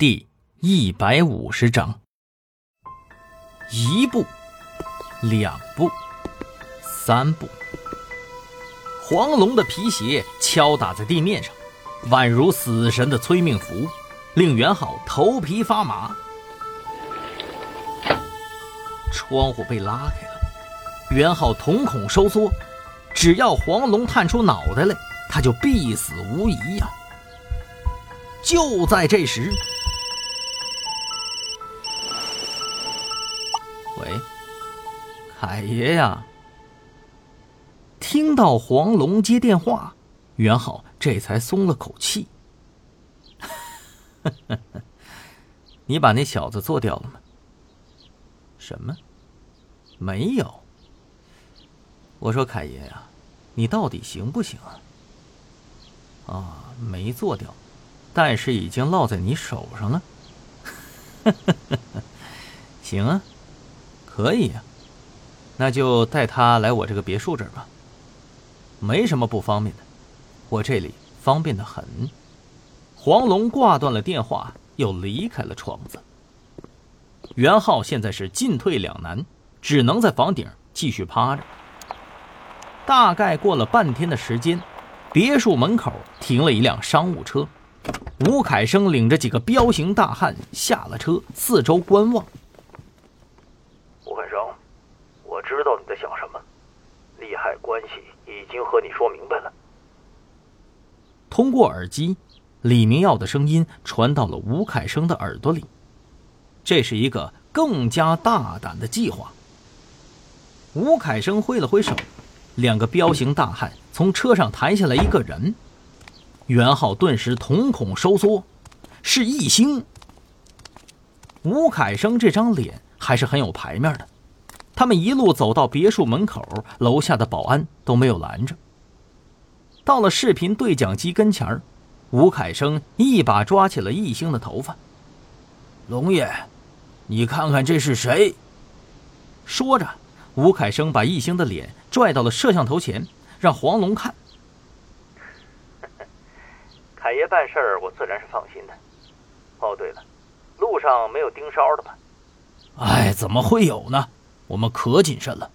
第一百五十章。一步，两步，三步。黄龙的皮鞋敲打在地面上，宛如死神的催命符，令袁浩头皮发麻。窗户被拉开了，袁浩瞳孔收缩，只要黄龙探出脑袋来，他就必死无疑呀！就在这时。喂，凯爷呀！听到黄龙接电话，袁浩这才松了口气。你把那小子做掉了吗？什么？没有。我说凯爷呀，你到底行不行啊？啊，没做掉，但是已经落在你手上了。行啊。可以呀，那就带他来我这个别墅这儿吧。没什么不方便的，我这里方便的很。黄龙挂断了电话，又离开了窗子。袁浩现在是进退两难，只能在房顶继续趴着。大概过了半天的时间，别墅门口停了一辆商务车，吴凯生领着几个彪形大汉下了车，四周观望。知道你在想什么，利害关系已经和你说明白了。通过耳机，李明耀的声音传到了吴凯生的耳朵里。这是一个更加大胆的计划。吴凯生挥了挥手，两个彪形大汉从车上抬下来一个人。袁浩顿时瞳孔收缩，是易星。吴凯生这张脸还是很有牌面的。他们一路走到别墅门口，楼下的保安都没有拦着。到了视频对讲机跟前儿，吴凯生一把抓起了易兴的头发：“龙爷，你看看这是谁？”说着，吴凯生把易兴的脸拽到了摄像头前，让黄龙看。凯爷办事儿，我自然是放心的。哦，对了，路上没有盯梢的吧？哎，怎么会有呢？我们可谨慎了。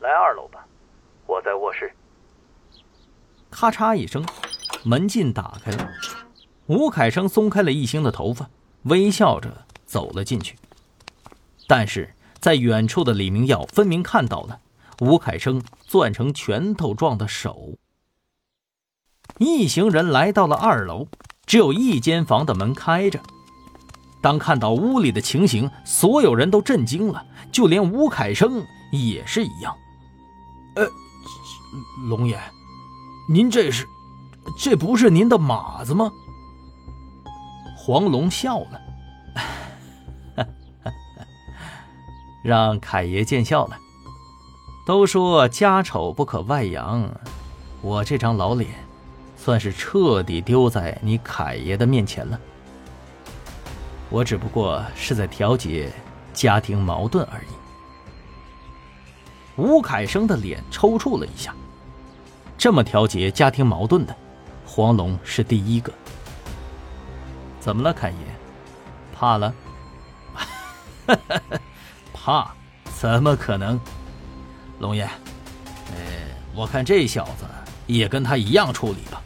来二楼吧，我在卧室。咔嚓一声，门禁打开了。吴凯生松开了易星的头发，微笑着走了进去。但是在远处的李明耀分明看到了吴凯生攥成拳头状的手。一行人来到了二楼，只有一间房的门开着。当看到屋里的情形，所有人都震惊了，就连吴凯生也是一样。呃，龙爷，您这是，这不是您的马子吗？黄龙笑了，让凯爷见笑了。都说家丑不可外扬，我这张老脸，算是彻底丢在你凯爷的面前了。我只不过是在调节家庭矛盾而已。吴凯生的脸抽搐了一下。这么调节家庭矛盾的，黄龙是第一个。怎么了，凯爷？怕了？怕？怎么可能？龙爷，呃，我看这小子也跟他一样处理吧。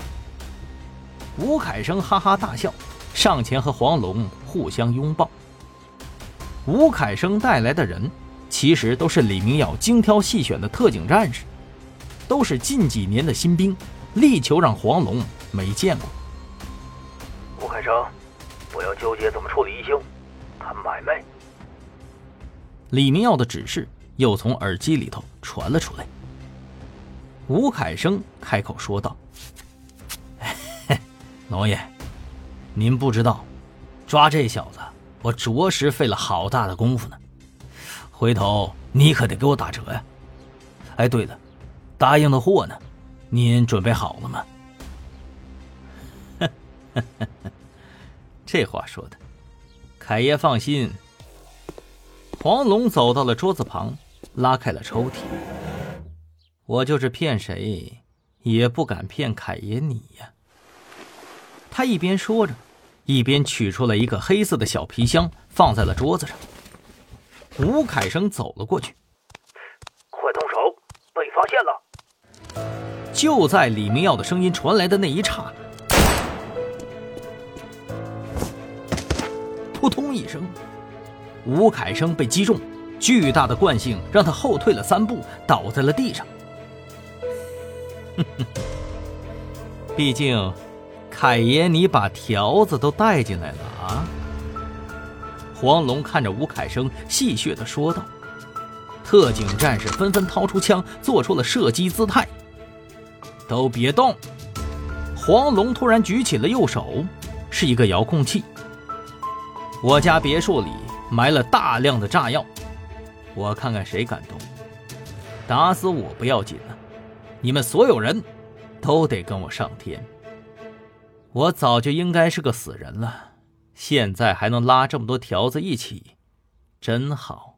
吴凯生哈哈大笑。上前和黄龙互相拥抱。吴凯生带来的人，其实都是李明耀精挑细选的特警战士，都是近几年的新兵，力求让黄龙没见过。吴凯生，不要纠结怎么处理一星，谈买卖。李明耀的指示又从耳机里头传了出来。吴凯生开口说道：“龙爷。”您不知道，抓这小子，我着实费了好大的功夫呢。回头你可得给我打折呀！哎，对了，答应的货呢？您准备好了吗？这话说的，凯爷放心。黄龙走到了桌子旁，拉开了抽屉。我就是骗谁，也不敢骗凯爷你呀。他一边说着。一边取出了一个黑色的小皮箱，放在了桌子上。吴凯生走了过去，快动手，被发现了！就在李明耀的声音传来的那一刹那，扑通一声，吴凯生被击中，巨大的惯性让他后退了三步，倒在了地上。毕竟，凯爷，你把条子都带进来了啊！黄龙看着吴凯生，戏谑的说道。特警战士纷纷掏出枪，做出了射击姿态。都别动！黄龙突然举起了右手，是一个遥控器。我家别墅里埋了大量的炸药，我看看谁敢动。打死我不要紧了，你们所有人都得跟我上天。我早就应该是个死人了，现在还能拉这么多条子一起，真好。